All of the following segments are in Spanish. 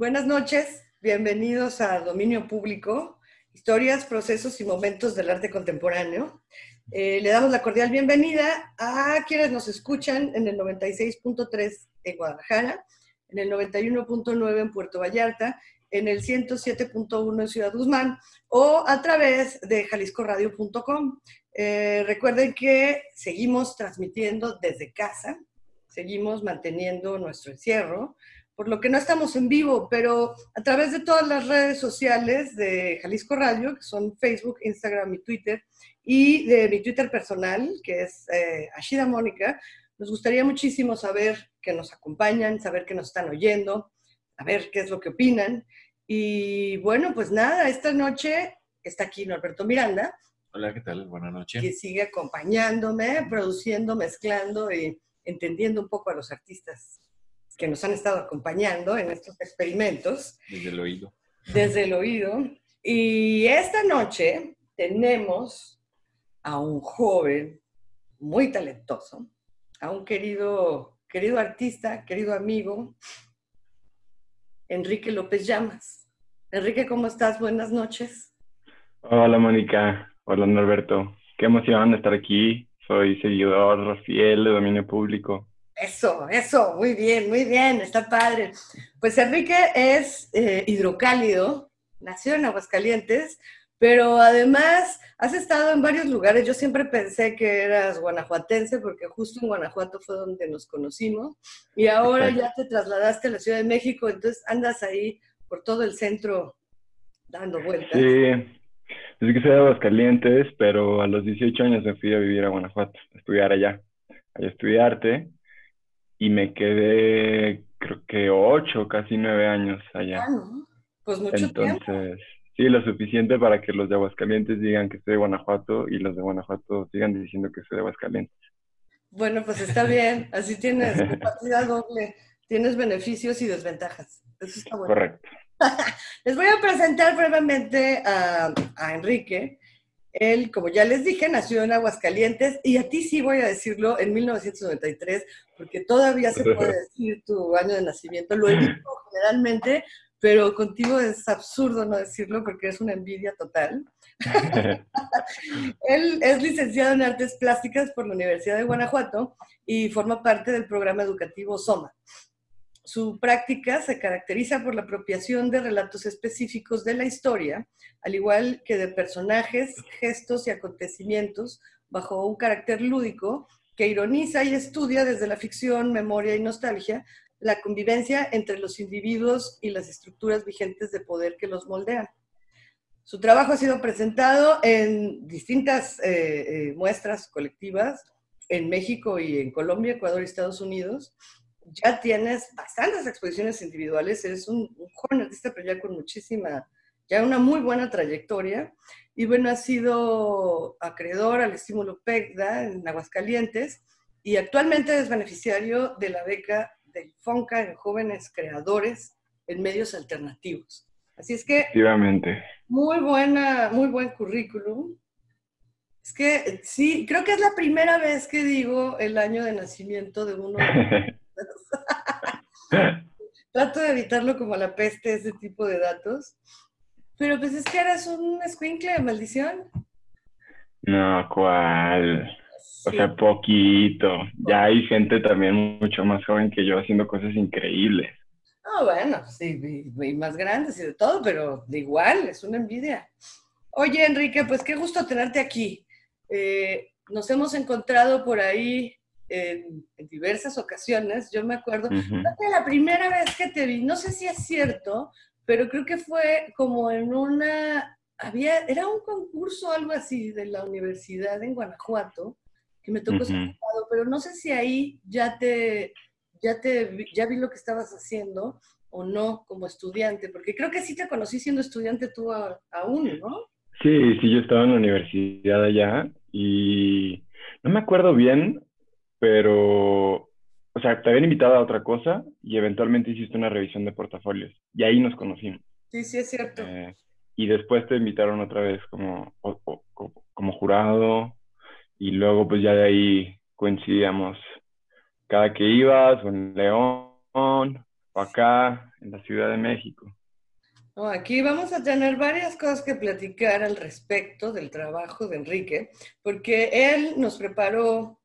Buenas noches, bienvenidos a Dominio Público, historias, procesos y momentos del arte contemporáneo. Eh, le damos la cordial bienvenida a quienes nos escuchan en el 96.3 en Guadalajara, en el 91.9 en Puerto Vallarta, en el 107.1 en Ciudad Guzmán o a través de jaliscoradio.com. Eh, recuerden que seguimos transmitiendo desde casa, seguimos manteniendo nuestro encierro, por lo que no estamos en vivo, pero a través de todas las redes sociales de Jalisco Radio, que son Facebook, Instagram y Twitter, y de mi Twitter personal, que es eh, Ashida Mónica, nos gustaría muchísimo saber que nos acompañan, saber que nos están oyendo, saber qué es lo que opinan. Y bueno, pues nada, esta noche está aquí Norberto Miranda. Hola, ¿qué tal? Buenas noches. Que sigue acompañándome, produciendo, mezclando y entendiendo un poco a los artistas que nos han estado acompañando en estos experimentos. Desde el oído. Desde el oído. Y esta noche tenemos a un joven muy talentoso, a un querido, querido artista, querido amigo, Enrique López Llamas. Enrique, ¿cómo estás? Buenas noches. Hola, Mónica. Hola, Norberto. Qué emoción estar aquí. Soy seguidor fiel de dominio público. Eso, eso, muy bien, muy bien, está padre. Pues Enrique es eh, hidrocálido, nació en Aguascalientes, pero además has estado en varios lugares. Yo siempre pensé que eras guanajuatense porque justo en Guanajuato fue donde nos conocimos y ahora ya te trasladaste a la Ciudad de México, entonces andas ahí por todo el centro dando vueltas. Sí, es que soy de Aguascalientes, pero a los 18 años me fui a vivir a Guanajuato, a estudiar allá, a estudiarte y me quedé, creo que ocho, casi nueve años allá. Ah, Pues mucho Entonces, sí, lo suficiente para que los de Aguascalientes digan que soy de Guanajuato y los de Guanajuato sigan diciendo que soy de Aguascalientes. Bueno, pues está bien, así tienes partida doble, tienes beneficios y desventajas. Eso está bueno. Correcto. Les voy a presentar brevemente a, a Enrique. Él, como ya les dije, nació en Aguascalientes y a ti sí voy a decirlo en 1993, porque todavía se puede decir tu año de nacimiento. Lo he dicho generalmente, pero contigo es absurdo no decirlo porque es una envidia total. Él es licenciado en Artes Plásticas por la Universidad de Guanajuato y forma parte del programa educativo SOMA. Su práctica se caracteriza por la apropiación de relatos específicos de la historia, al igual que de personajes, gestos y acontecimientos bajo un carácter lúdico que ironiza y estudia desde la ficción, memoria y nostalgia la convivencia entre los individuos y las estructuras vigentes de poder que los moldean. Su trabajo ha sido presentado en distintas eh, eh, muestras colectivas en México y en Colombia, Ecuador y Estados Unidos, ya tienes bastantes exposiciones individuales, eres un, joven artista, pero ya con muchísima, ya una muy buena trayectoria. Y bueno, has sido acreedor al estímulo PECDA en Aguascalientes y actualmente es beneficiario de la beca del FONCA en jóvenes creadores en medios alternativos. Así es que... Muy buena, muy buen currículum. Es que sí, creo que es la primera vez que digo el año de nacimiento de uno Trato de evitarlo como la peste, ese tipo de datos. Pero pues es que eres un escuincle de maldición. No, ¿cuál? O sea, poquito. Ya hay gente también mucho más joven que yo haciendo cosas increíbles. Ah, bueno, sí, y más grandes y de todo, pero de igual, es una envidia. Oye, Enrique, pues qué gusto tenerte aquí. Eh, nos hemos encontrado por ahí en, diversas ocasiones. Yo me acuerdo, la primera vez que te vi, no sé si es cierto, pero creo que fue como en una, había, era un concurso algo así de la universidad en Guanajuato, que me tocó ser pero no sé si ahí ya te, ya te, ya vi lo que estabas haciendo o no como estudiante, porque creo que sí te conocí siendo estudiante tú aún, ¿no? Sí, sí, yo estaba en la universidad allá y no me acuerdo bien, pero, o sea, te habían invitado a otra cosa y eventualmente hiciste una revisión de portafolios y ahí nos conocimos. Sí, sí, es cierto. Eh, y después te invitaron otra vez como, como jurado y luego pues ya de ahí coincidíamos cada que ibas o en León o acá en la Ciudad de México? aquí vamos a tener varias cosas que platicar al respecto del trabajo de Enrique, porque él nos preparó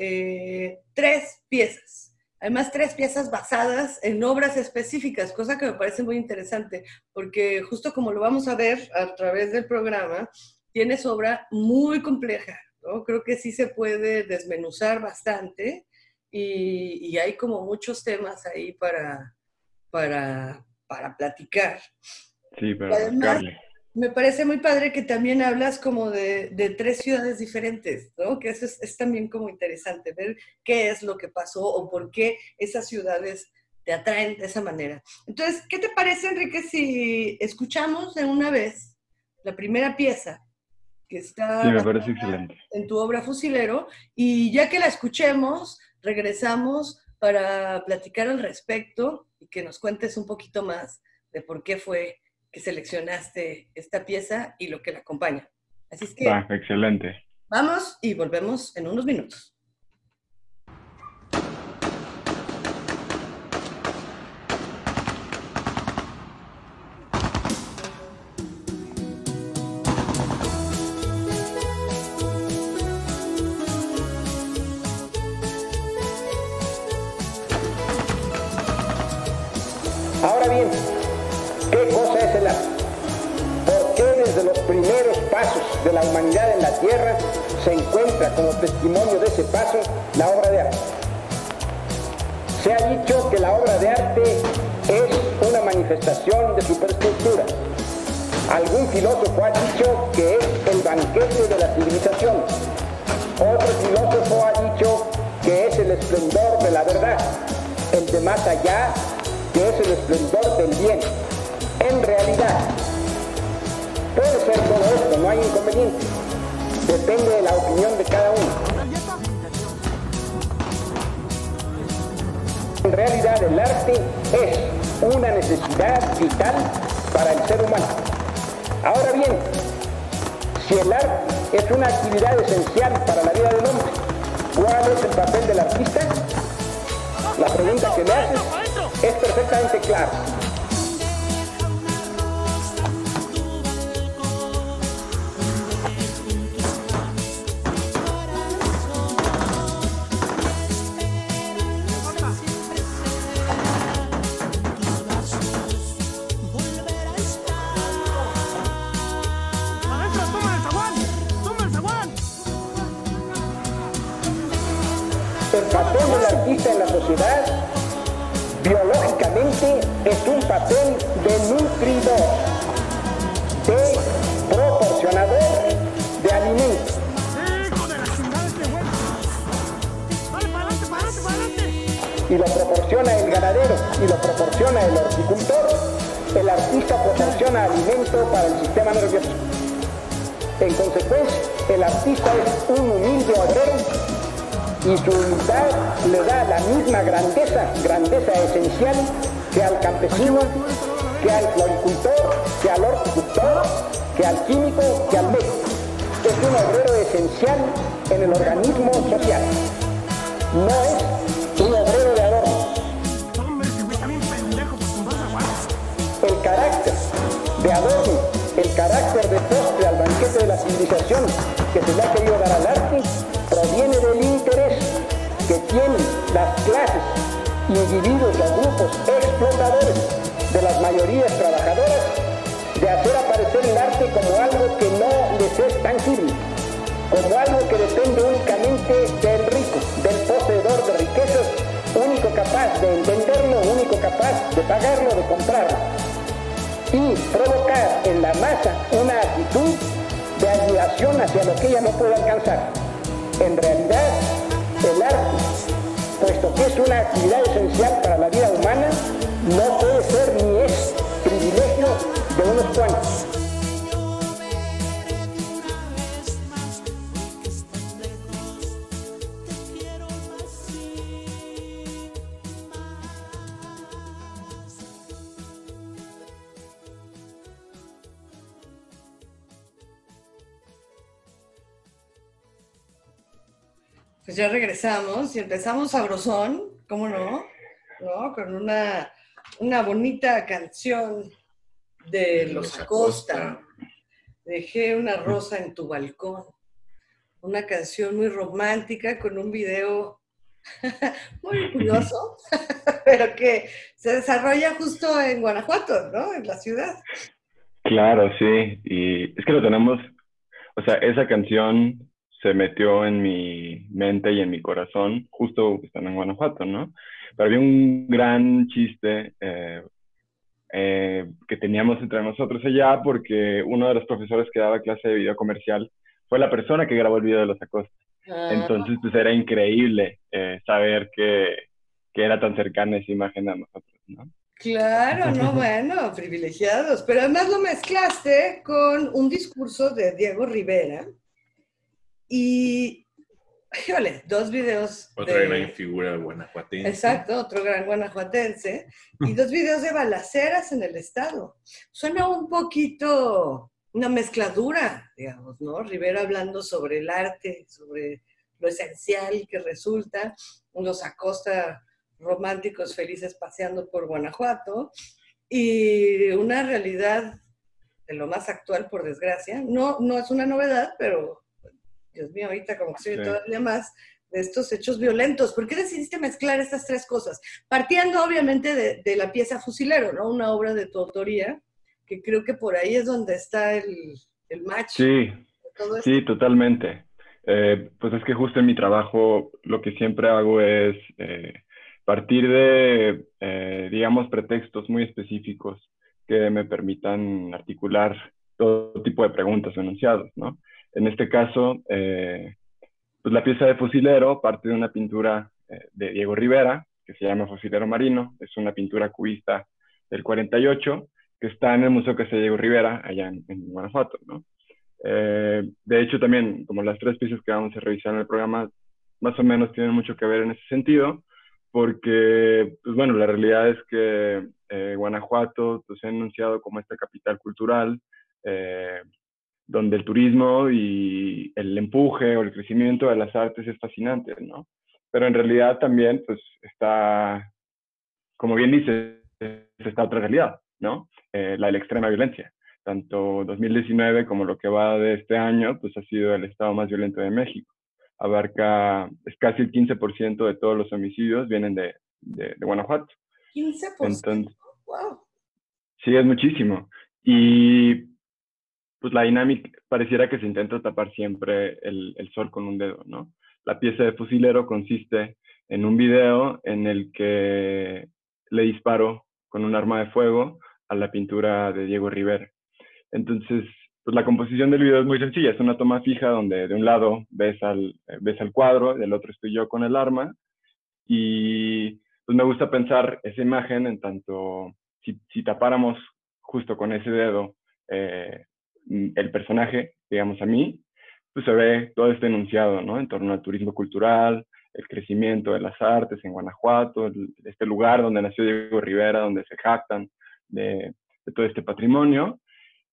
eh, tres piezas. Además, tres piezas basadas en obras específicas, cosa que me parece muy interesante, porque justo como lo vamos a ver a través del programa, tienes obra muy compleja, ¿no? Creo que sí se puede desmenuzar bastante y, y hay como muchos temas ahí para, para, para platicar. Sí, para Además, me parece muy padre que también hablas como de, de tres ciudades diferentes, ¿no? Que eso es, es, también como interesante, ver qué es lo que pasó o por qué esas ciudades te atraen de esa manera. Entonces, ¿qué te parece, Enrique, si escuchamos de una vez la primera pieza que está sí, me parece excelente. en tu obra Fusilero y ya que la escuchemos, regresamos para platicar al respecto y que nos cuentes un poquito más de por qué fue que seleccionaste esta pieza y lo que la acompaña. Así es que... Va, excelente. Vamos y volvemos en unos minutos. Primeros pasos de la humanidad en la Tierra se encuentra como testimonio de ese paso la obra de arte? Se ha dicho que la obra de arte es una manifestación de superestructura. Algún filósofo ha dicho que es el banquete de la civilización. Otro filósofo ha dicho que es el esplendor de la verdad, el de más allá que es el esplendor del bien. En realidad, puede ser todo esto, no hay inconveniente. Depende de la opinión de cada uno. En realidad el arte es una necesidad vital para el ser humano. Ahora bien, si el arte es una actividad esencial para la vida del hombre, ¿cuál es el papel del artista? La pregunta que me haces es perfectamente claro. Es un papel de nutridor, de proporcionador de alimentos. Y lo proporciona el ganadero y lo proporciona el horticultor. El artista proporciona alimento para el sistema nervioso. En consecuencia, el artista es un humilde obrero y su humildad le da la misma grandeza, grandeza esencial que al campesino, que al floricultor, que al horticultor, que al químico, que al médico. Es un obrero esencial en el organismo social. No es un obrero de adorno. El carácter de adorno, el carácter de postre al banquete de la civilización que se le ha querido dar al arte, proviene del interés que tienen las clases, individuos o grupos de las mayorías trabajadoras de hacer aparecer el arte como algo que no les es tangible, como algo que depende únicamente del rico, del poseedor de riquezas, único capaz de entenderlo, único capaz de pagarlo, de comprarlo, y provocar en la masa una actitud de admiración hacia lo que ella no puede alcanzar. En realidad, el arte, puesto que es una actividad esencial para la vida humana, no puede ser ni es privilegio de unos cuantos. Ya regresamos y empezamos sabrosón, ¿cómo no? ¿No? Con una una bonita canción de Los Acosta. Dejé una rosa en tu balcón. Una canción muy romántica con un video muy curioso, pero que se desarrolla justo en Guanajuato, ¿no? En la ciudad. Claro, sí. Y es que lo tenemos, o sea, esa canción se metió en mi mente y en mi corazón justo estando en Guanajuato, ¿no? Pero había un gran chiste eh, eh, que teníamos entre nosotros allá porque uno de los profesores que daba clase de video comercial fue la persona que grabó el video de los acostos. Ah. Entonces, pues era increíble eh, saber que, que, era tan cercana esa imagen a nosotros, ¿no? Claro, no, bueno, privilegiados. Pero además lo mezclaste con un discurso de Diego Rivera, y, híjole, dos videos. Otra gran figura guanajuatense. Exacto, otro gran guanajuatense. Y dos videos de balaceras en el estado. Suena un poquito una mezcladura, digamos, ¿no? Rivera hablando sobre el arte, sobre lo esencial que resulta, unos Acosta románticos felices paseando por Guanajuato, y una realidad de lo más actual, por desgracia. No, no es una novedad, pero Dios mío, ahorita como que soy todavía más de estos hechos violentos. ¿Por qué decidiste mezclar estas tres cosas? Partiendo obviamente de, la pieza Fusilero, ¿no? Una obra de tu autoría, que creo que por ahí es donde está el, el match. Sí, sí, totalmente. Eh, pues es que justo en mi trabajo lo que siempre hago es eh, partir de, eh, digamos, pretextos muy específicos que me permitan articular todo tipo de preguntas o enunciados, ¿no? En este caso, eh, pues la pieza de Fusilero parte de una pintura eh, de Diego Rivera, que se llama Fusilero Marino, es una pintura cubista del 48, que está en el Museo que se Diego Rivera, allá en, Guanajuato, ¿no? Eh, de hecho, también, como las tres piezas que vamos a revisar en el programa, más o menos tienen mucho que ver en ese sentido, porque, pues bueno, la realidad es que Guanajuato pues, se ha anunciado como esta capital cultural, eh, donde el turismo y el empuje o el crecimiento de las artes es fascinante, ¿no? Pero en realidad también, pues, está, como bien dice, está otra realidad, ¿no? Eh, la de la extrema violencia. Tanto 2019 como lo que va de este año, pues ha sido el estado más violento de México. Abarca, es casi el 15% de todos los homicidios vienen de, de, de Guanajuato. 15%. Entonces, wow. Sí, es muchísimo. Y pues la dinámica pareciera que se intenta tapar siempre el, el, sol con un dedo, ¿no? La pieza de fusilero consiste en un video en el que le disparo con un arma de fuego a la pintura de Diego Rivera. Entonces, pues la composición del video es muy sencilla, es una toma fija donde de un lado ves al, ves al cuadro, del otro estoy yo con el arma, y pues me gusta pensar esa imagen en tanto, si, si tapáramos justo con ese dedo eh, el personaje, digamos a mí, pues se ve todo este enunciado, ¿no? En torno al turismo cultural, el crecimiento de las artes en Guanajuato, este lugar donde nació Diego Rivera, donde se jactan de, todo este patrimonio.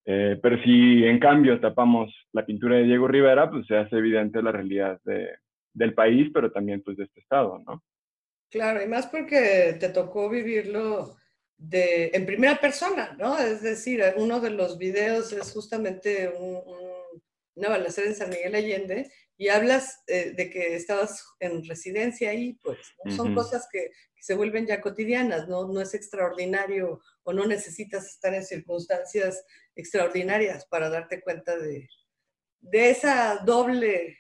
Eh, pero si en cambio tapamos la pintura de Diego Rivera, pues se hace evidente la realidad de, del país, pero también pues de este estado, ¿no? Claro, y más porque te tocó vivirlo de, en primera persona, ¿no? Es decir, uno de los videos es justamente una balacera en San Miguel Allende y hablas eh, de que estabas en residencia ahí, pues son cosas que, se vuelven ya cotidianas, ¿no? No es extraordinario o no necesitas estar en circunstancias extraordinarias para darte cuenta de, de esa doble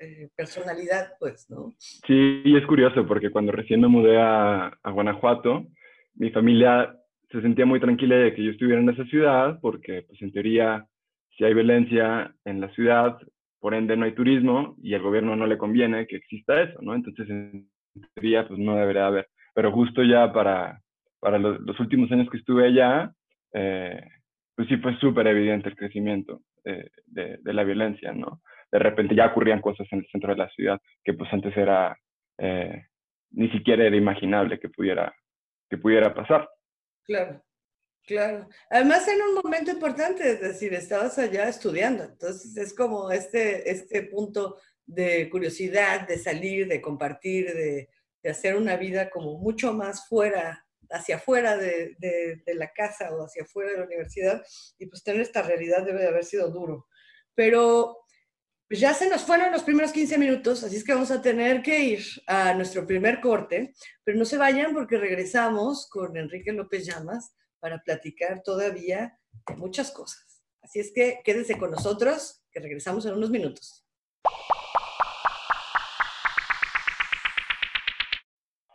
eh, personalidad, pues, ¿no? Sí, y es curioso porque cuando recién me mudé a, a Guanajuato, mi familia se sentía muy tranquila de que yo estuviera en esa ciudad, porque pues en teoría, si hay violencia en la ciudad, por ende no hay turismo y al gobierno no le conviene que exista eso, ¿no? Entonces, en teoría, pues no debería haber. Pero justo ya para, para los, últimos años que estuve allá, eh, pues sí fue súper evidente el crecimiento de, de, la violencia, ¿no? De repente ya ocurrían cosas en el centro de la ciudad que pues antes era, eh, ni siquiera era imaginable que pudiera que pudiera pasar. Claro, claro. Además en un momento importante, es decir, estabas allá estudiando, entonces es como este, este punto de curiosidad, de salir, de compartir, de, de hacer una vida como mucho más fuera hacia afuera de, de, la casa o hacia afuera de la universidad, y pues tener esta realidad debe de haber sido duro. Pero pues ya se nos fueron los primeros 15 minutos, así es que vamos a tener que ir a nuestro primer corte, pero no se vayan porque regresamos con Enrique López Llamas para platicar todavía de muchas cosas. Así es que quédense con nosotros, que regresamos en unos minutos.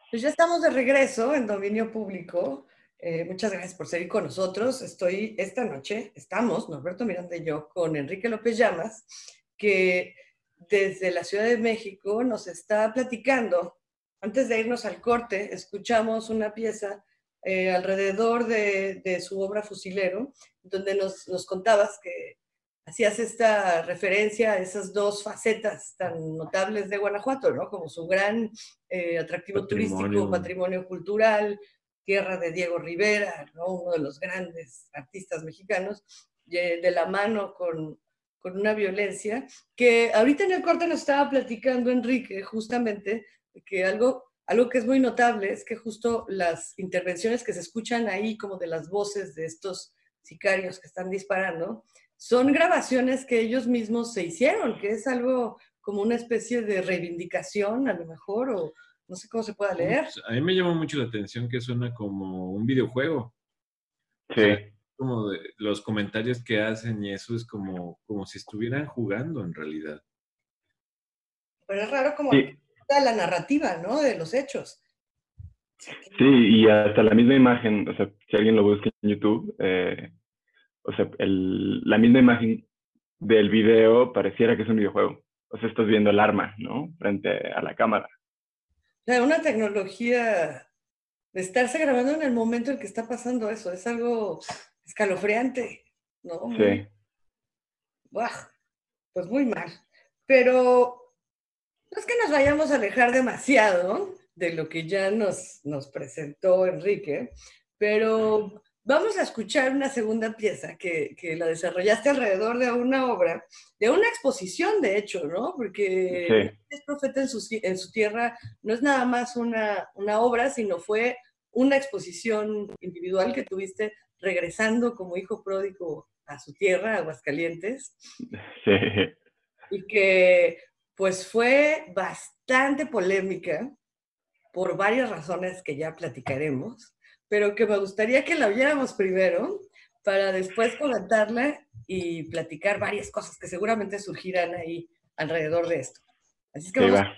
Pues ya estamos de regreso en dominio público. Eh, muchas gracias por seguir con nosotros. Estoy esta noche, estamos, Norberto Miranda y yo, con Enrique López Llamas, que desde la Ciudad de México nos está platicando. Antes de irnos al corte, escuchamos una pieza eh, alrededor de, de, su obra Fusilero, donde nos, nos contabas que hacías esta referencia a esas dos facetas tan notables de Guanajuato, ¿no? Como su gran eh, atractivo turístico, patrimonio cultural, tierra de Diego Rivera, ¿no? Uno de los grandes artistas mexicanos, de la mano con, con una violencia, que ahorita en el corte nos estaba platicando Enrique justamente que algo, algo que es muy notable es que justo las intervenciones que se escuchan ahí como de las voces de estos sicarios que están disparando, son grabaciones que ellos mismos se hicieron, que es algo como una especie de reivindicación a lo mejor, o no sé cómo se pueda leer. A mí me llamó mucho la atención que suena como un videojuego. Sí. Como de, los comentarios que hacen y eso es como, como si estuvieran jugando en realidad. Pero es raro como la narrativa, ¿no? De los hechos. Sí, y hasta la misma imagen, o sea, si alguien lo busca en YouTube, eh, o sea, el, la misma imagen del video pareciera que es un videojuego. O sea, estás viendo el arma, ¿no? Frente a la cámara. O sea, una tecnología de estarse grabando en el momento en que está pasando eso, es algo escalofriante, ¿no? Sí. pues muy mal. Pero no es que nos vayamos a alejar demasiado de lo que ya nos, nos presentó Enrique, pero Vamos a escuchar una segunda pieza que, que, la desarrollaste alrededor de una obra, de una exposición, de hecho, ¿no? Porque es profeta en su, en su, tierra no es nada más una, una, obra, sino fue una exposición individual que tuviste regresando como hijo pródigo a su tierra, Aguascalientes. Sí. Y que pues fue bastante polémica por varias razones que ya platicaremos pero que me gustaría que la viéramos primero para después comentarla y platicar varias cosas que seguramente surgirán ahí alrededor de esto. Así que vamos a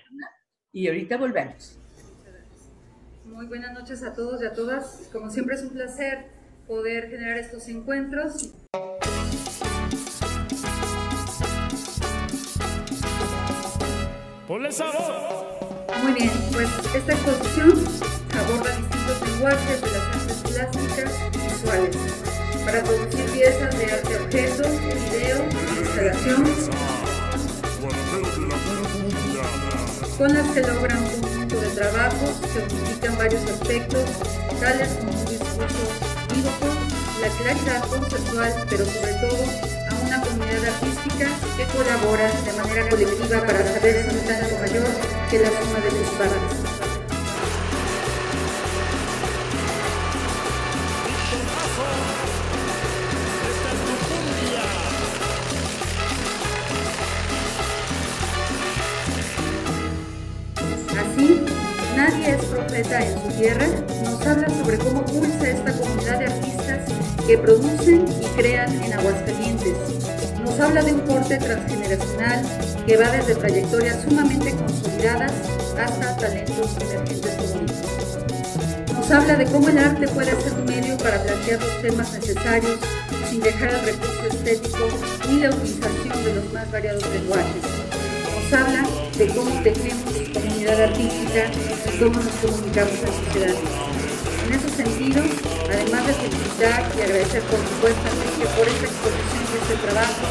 y ahorita volvemos. Muy buenas noches a todos y a todas. Como siempre es un placer poder generar estos encuentros. Muy bien, pues esta exposición aborda distintos lenguajes de las artes plásticas y visuales para producir piezas de arte objeto, video, instalación, con las que logran un conjunto de trabajos que unifican varios aspectos, tales como un discurso unívoco, la claridad conceptual, pero sobre todo a una comunidad artística que colabora de manera colectiva para saber un tanto mayor que la suma de sus partes. En su tierra, nos habla sobre cómo pulsa esta comunidad de artistas que producen y crean en Aguascalientes. Nos habla de un corte transgeneracional que va desde trayectorias sumamente consolidadas hasta talentos emergentes como Nos habla de cómo el arte puede ser un medio para plantear los temas necesarios sin dejar el recurso estético ni la utilización de los más variados lenguajes. Nos habla de cómo tejemos comunidad artística y cómo nos comunicamos en sociedad. En ese sentido, además de felicitar y agradecer por supuesto por esta exposición y este trabajo,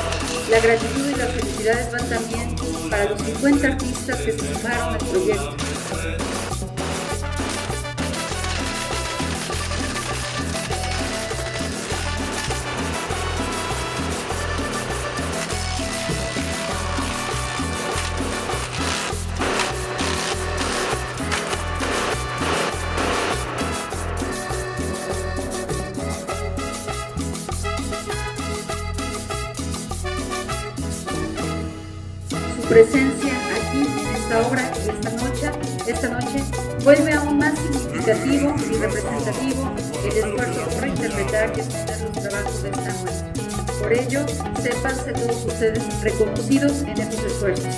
la gratitud y las felicidades van también para los 50 artistas que se sumaron al proyecto representativo el esfuerzo por interpretar y escuchar los trabajos de esta noche. Por ello, sépanse todos ustedes reconocidos en estos esfuerzos.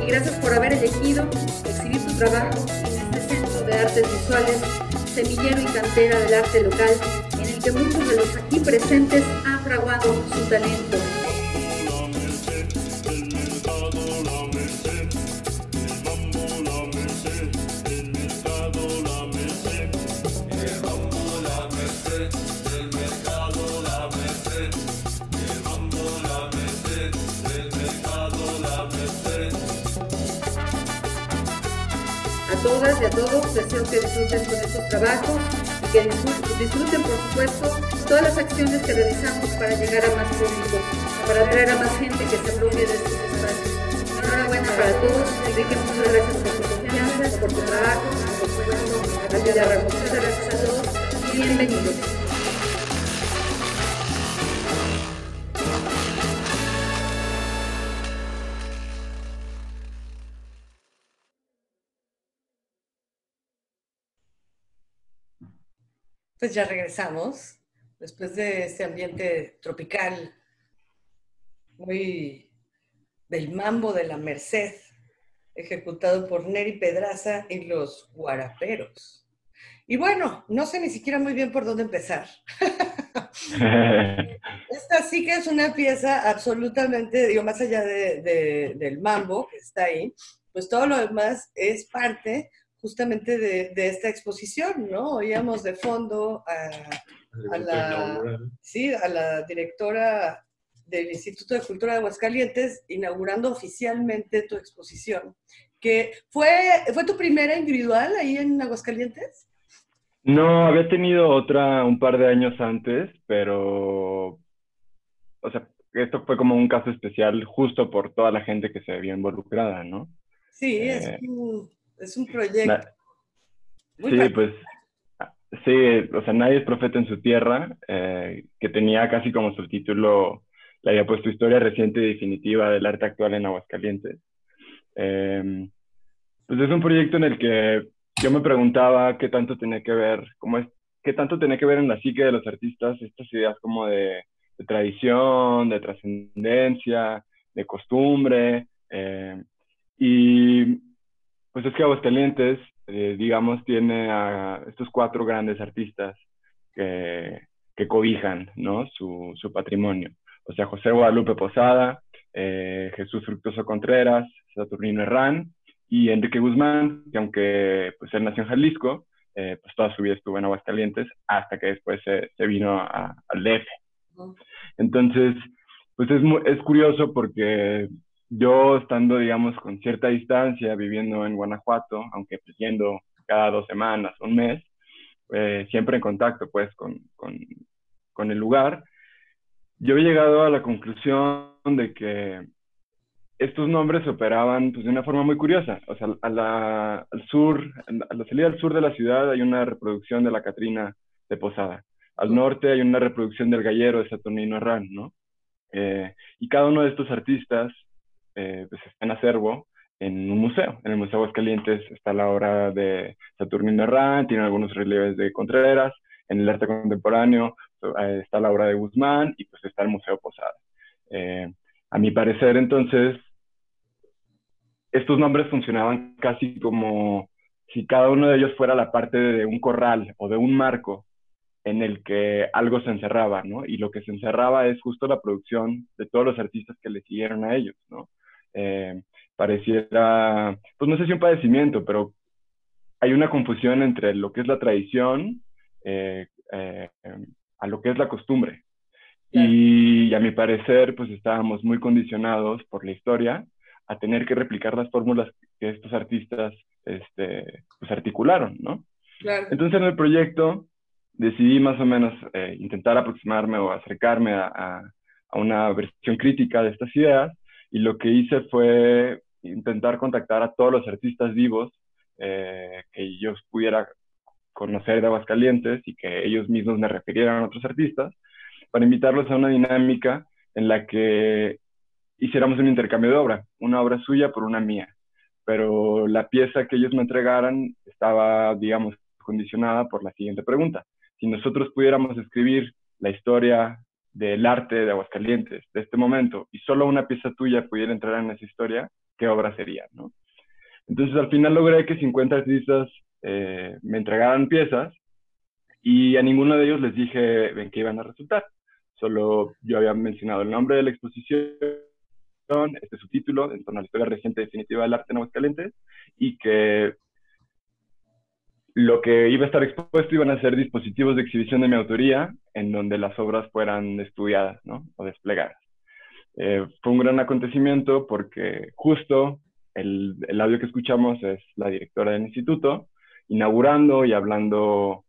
Y gracias por haber elegido exhibir su trabajo en este Centro de Artes Visuales, semillero y cantera del arte local, en el que muchos de los aquí presentes han fraguado su talento todas y a todos deseo que disfruten con estos trabajos y que disfruten, por supuesto, todas las acciones que realizamos para llegar a más público, para atraer a más gente que se apropie de estos espacios. Enhorabuena para todos, Enrique, muchas gracias por tu confianza, por tu trabajo, por supuesto, a Muchas gracias a todos y bienvenidos. Pues ya regresamos, después de este ambiente tropical, muy del mambo de la Merced, ejecutado por Neri Pedraza y los Guaraperos. Y bueno, no sé ni siquiera muy bien por dónde empezar. Esta sí que es una pieza absolutamente, digo, más allá del mambo que está ahí, pues todo lo demás es parte justamente de, esta exposición, ¿no? Oíamos de fondo a, la, sí, a la directora del Instituto de Cultura de Aguascalientes inaugurando oficialmente tu exposición. Que fue, ¿Fue tu primera individual ahí en Aguascalientes? No, había tenido otra un par de años antes, pero, o sea, esto fue como un caso especial justo por toda la gente que se había involucrada, ¿no? Sí, es eh, un es un proyecto. sí, pues sí, o sea, nadie es profeta en su tierra, eh, que tenía casi como subtítulo, le había puesto Historia reciente y definitiva del arte actual en Aguascalientes. Em, pues es un proyecto en el que yo me preguntaba qué tanto tenía que ver, cómo es, qué tanto tenía que ver en la psique de los artistas estas ideas como de, tradición, de trascendencia, de costumbre. Eh, y pues es que Aguascalientes, eh, digamos, tiene a estos cuatro grandes artistas que, que cobijan ¿no? su, su, patrimonio. O sea, José Guadalupe Posada, eh, Jesús Fructuoso Contreras, Saturnino Herrán y Enrique Guzmán, que aunque pues, él nació en Jalisco, eh, pues toda su vida estuvo en Aguascalientes hasta que después se, se vino al DF. Entonces, pues es, es curioso porque yo estando, digamos, con cierta distancia, viviendo en Guanajuato, aunque pues cada dos semanas, un mes, eh, siempre en contacto, pues, con, con, con, el lugar, yo he llegado a la conclusión de que estos nombres operaban pues, de una forma muy curiosa. O sea, a al sur, a la salida al sur de la ciudad hay una reproducción de la Catrina de Posada. Al norte hay una reproducción del Gallero de Saturnino Herrán, ¿no? Eh, y cada uno de estos artistas eh, pues está en acervo en un museo. En el Museo Aguascalientes está la obra de Saturnino Herrán, tiene algunos relieves de Contreras. En el arte contemporáneo está la obra de Guzmán y pues está el Museo Posada. Eh, a mi parecer, entonces, estos nombres funcionaban casi como si cada uno de ellos fuera la parte de un corral o de un marco en el que algo se encerraba, ¿no? Y lo que se encerraba es justo la producción de todos los artistas que le siguieron a ellos, ¿no? Eh, pareciera, pues no sé si un padecimiento, pero hay una confusión entre lo que es la tradición eh, eh, a lo que es la costumbre. Y, a mi parecer, pues estábamos muy condicionados por la historia a tener que replicar las fórmulas que estos artistas este, pues articularon, ¿no? Entonces en el proyecto decidí más o menos intentar aproximarme o acercarme a, a, una versión crítica de estas ideas y lo que hice fue intentar contactar a todos los artistas vivos eh, que yo pudiera conocer de Aguascalientes y que ellos mismos me refirieran a otros artistas, para invitarlos a una dinámica en la que hiciéramos un intercambio de obra, una obra suya por una mía. Pero la pieza que ellos me entregaran estaba, digamos, condicionada por la siguiente pregunta. Si nosotros pudiéramos escribir la historia del arte de Aguascalientes de este momento y solo una pieza tuya pudiera entrar en esa historia, ¿qué obra sería? Entonces al final logré que 50 artistas eh, me entregaran piezas y a ninguno de ellos les dije en qué iban a resultar. Solo yo había mencionado el nombre de la exposición, este subtítulo en torno a la historia reciente definitiva del arte en Aguascalientes y que lo que iba a estar expuesto iban a ser dispositivos de exhibición de mi autoría en donde las obras fueran estudiadas ¿no? o desplegadas. Eh, fue un gran acontecimiento porque justo el, el, audio que escuchamos es la directora del instituto, inaugurando y hablando,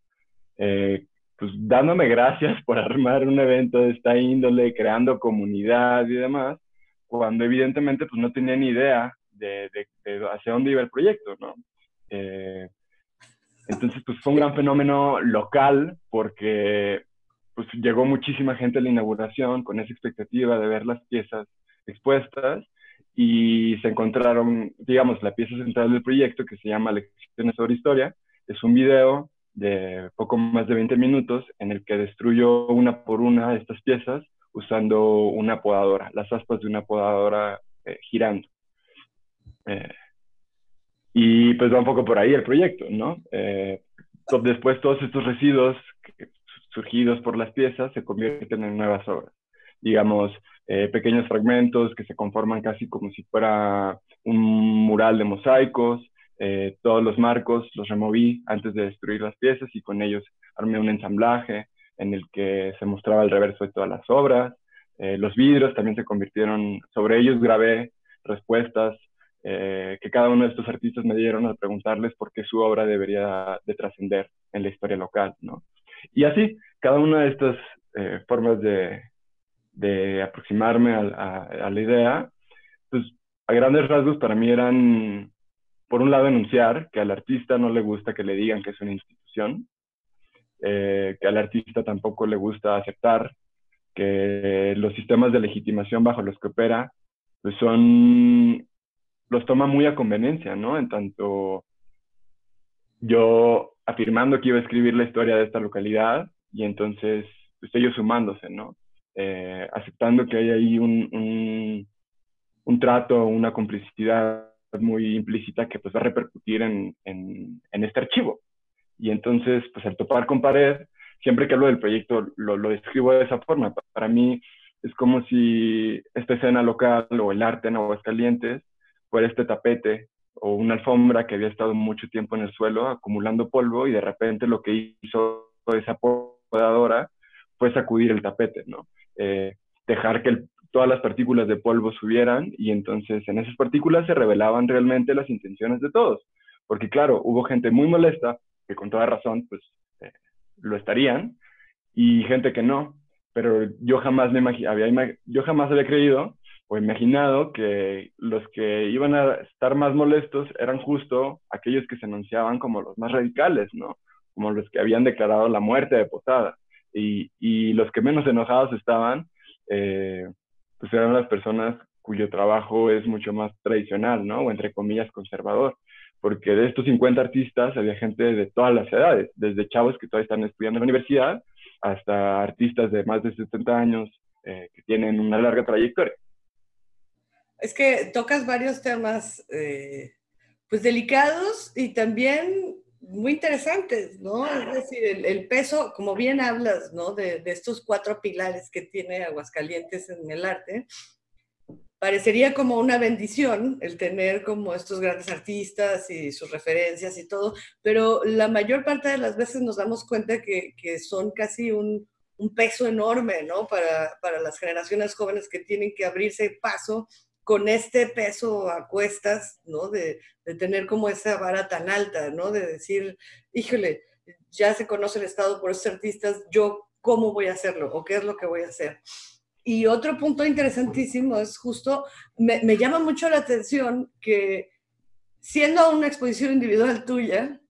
eh, pues dándome gracias por armar un evento de esta índole, creando comunidad y demás, cuando evidentemente pues no tenía ni idea de, de, de hacia dónde iba el proyecto, ¿no? Eh, entonces, pues fue un gran fenómeno local porque pues llegó muchísima gente a la inauguración con esa expectativa de ver las piezas expuestas y se encontraron, digamos, la pieza central del proyecto que se llama Lecciones sobre Historia. Es un video de poco más de 20 minutos en el que destruyó una por una estas piezas usando una podadora, las aspas de una podadora eh, girando. Eh, y pues va un poco por ahí el proyecto, ¿no? Eh, después todos estos residuos surgidos por las piezas se convierten en nuevas obras. Digamos, eh, pequeños fragmentos que se conforman casi como si fuera un mural de mosaicos. Eh, todos los marcos los removí antes de destruir las piezas y con ellos armé un ensamblaje en el que se mostraba el reverso de todas las obras. los vidrios también se convirtieron, sobre ellos grabé respuestas eh, que cada uno de estos artistas me dieron al preguntarles por qué su obra debería de trascender en la historia local, ¿no? Y así, cada una de estas eh, formas de, de aproximarme a, la idea, pues a grandes rasgos para mí eran, por un lado, anunciar que al artista no le gusta que le digan que es una institución, eh, que al artista tampoco le gusta aceptar que los sistemas de legitimación bajo los que opera pues son los toma muy a conveniencia, ¿no? En tanto yo afirmando que iba a escribir la historia de esta localidad y entonces pues, ellos sumándose, ¿no? Eh, aceptando que hay ahí un, un, un, trato, una complicidad muy implícita que pues va a repercutir en, en, en, este archivo. Y entonces, pues al topar con pared, siempre que hablo del proyecto lo, lo describo de esa forma. Para mí es como si esta escena local o el arte en Aguascalientes este tapete o una alfombra que había estado mucho tiempo en el suelo acumulando polvo y de repente lo que hizo esa podadora fue sacudir el tapete, ¿no? Eh, dejar que todas las partículas de polvo subieran y entonces en esas partículas se revelaban realmente las intenciones de todos. Porque claro, hubo gente muy molesta, que con toda razón pues eh, lo estarían, y gente que no, pero yo jamás, me había, yo jamás había creído o imaginado que los que iban a estar más molestos eran justo aquellos que se anunciaban como los más radicales, ¿no? Como los que habían declarado la muerte de Posada. Y, y los que menos enojados estaban, eh, pues eran las personas cuyo trabajo es mucho más tradicional, ¿no? O entre comillas conservador. Porque de estos 50 artistas había gente de todas las edades, desde chavos que todavía están estudiando en la universidad hasta artistas de más de 70 años eh, que tienen una larga trayectoria. Es que tocas varios temas, eh, pues delicados y también muy interesantes, ¿no? Es decir, el, el peso, como bien hablas, ¿no? De, de, estos cuatro pilares que tiene Aguascalientes en el arte, parecería como una bendición el tener como estos grandes artistas y sus referencias y todo, pero la mayor parte de las veces nos damos cuenta que, que son casi un, un peso enorme, ¿no? Para, para, las generaciones jóvenes que tienen que abrirse paso con este peso a cuestas, ¿no? De, tener como esa vara tan alta, ¿no? De decir, híjole, ya se conoce el Estado por esos artistas, yo cómo voy a hacerlo o qué es lo que voy a hacer. Y otro punto interesantísimo es justo, me, me llama mucho la atención que siendo una exposición individual tuya,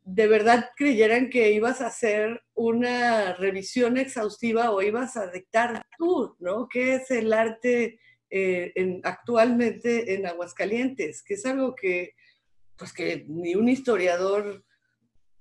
de verdad creyeran que ibas a hacer una revisión exhaustiva o ibas a dictar tú, ¿no? ¿Qué es el arte eh, en, actualmente en Aguascalientes, que es algo que, pues que ni un historiador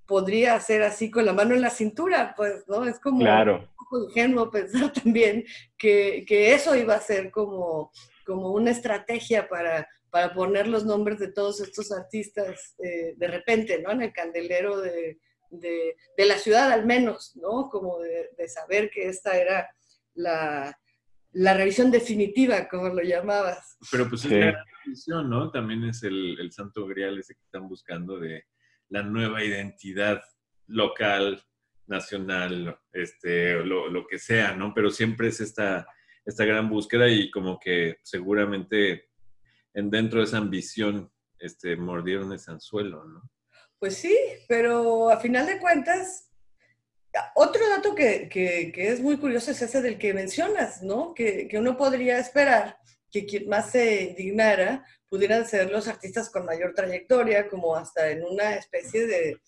podría hacer así con la mano en la cintura, pues, ¿no? Es como claro. un poco ingenuo pensar también que, que, eso iba a ser como, como una estrategia para, para poner los nombres de todos estos artistas eh, de repente, ¿no? En el candelero de, de, de, la ciudad al menos, ¿no? Como de, de saber que esta era la, la, revisión definitiva, como lo llamabas. Pero pues es la revisión, ¿no? También es el, el santo grial ese que están buscando de la nueva identidad local, nacional, este, lo, lo, que sea, ¿no? Pero siempre es esta, esta gran búsqueda y como que seguramente en dentro de esa ambición este, mordieron ese anzuelo, ¿no? Pues sí, pero a final de cuentas, otro dato que, que, que es muy curioso es ese del que mencionas, ¿no? Que, que uno podría esperar que quien más se indignara pudieran ser los artistas con mayor trayectoria, como hasta en una especie de,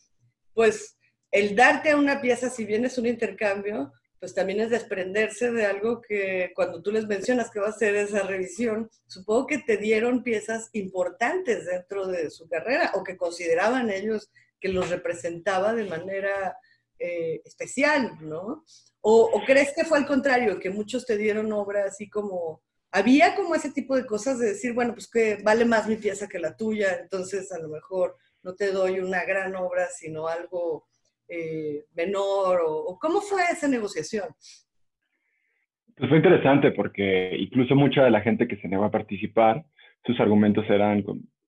pues, el darte a una pieza, si bien es un intercambio, pues también es desprenderse de algo que cuando tú les mencionas que va a ser esa revisión, supongo que te dieron piezas importantes dentro de su carrera o que consideraban ellos que los representaba de manera eh, especial, ¿no? O, o, crees que fue al contrario, que muchos te dieron obra así como había como ese tipo de cosas de decir, bueno, pues que vale más mi pieza que la tuya, entonces a lo mejor no te doy una gran obra, sino algo eh, menor, o, o, cómo fue esa negociación? Pues fue interesante porque incluso mucha de la gente que se negó a participar, sus argumentos eran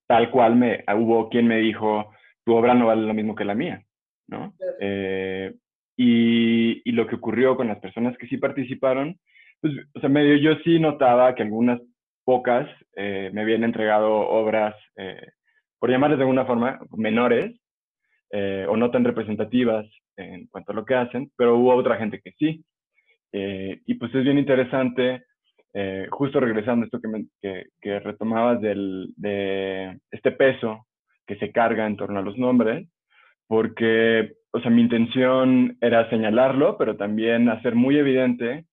tal cual me, hubo quien me dijo, tu obra no vale lo mismo que la mía, ¿no? Eh, y, y lo que ocurrió con las personas que sí participaron pues, o sea, medio yo sí notaba que algunas pocas eh, me habían entregado obras, eh, por llamarles de alguna forma, menores eh, o no tan representativas en cuanto a lo que hacen, pero hubo otra gente que sí. Eh, y pues es bien interesante, eh, justo regresando a esto que, me, que, que retomabas del, de este peso que se carga en torno a los nombres, porque, o sea, mi intención era señalarlo, pero también hacer muy evidente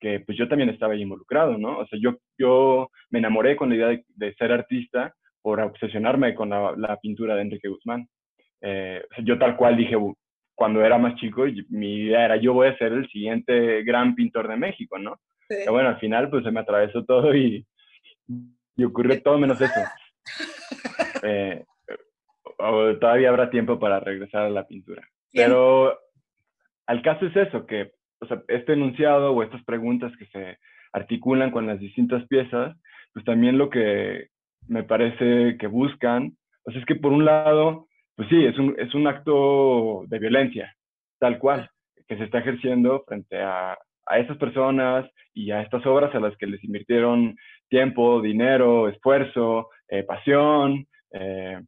que pues yo también estaba ahí involucrado, ¿no? O sea, yo, yo me enamoré con la idea de, de ser artista por obsesionarme con la, la pintura de Enrique Guzmán. Eh, yo tal cual dije, cuando era más chico, mi idea era yo voy a ser el siguiente gran pintor de México, ¿no? Sí. Pero bueno, al final pues se me atravesó todo y, y ocurrió todo menos eso. Eh, todavía habrá tiempo para regresar a la pintura. Pero al caso es eso, que o sea, este enunciado o estas preguntas que se articulan con las distintas piezas, pues también lo que me parece que buscan, o sea, es que por un lado, pues sí, es un, es un acto de violencia, tal cual, que se está ejerciendo frente a, a esas personas y a estas obras a las que les invirtieron tiempo, dinero, esfuerzo, eh, pasión, eh,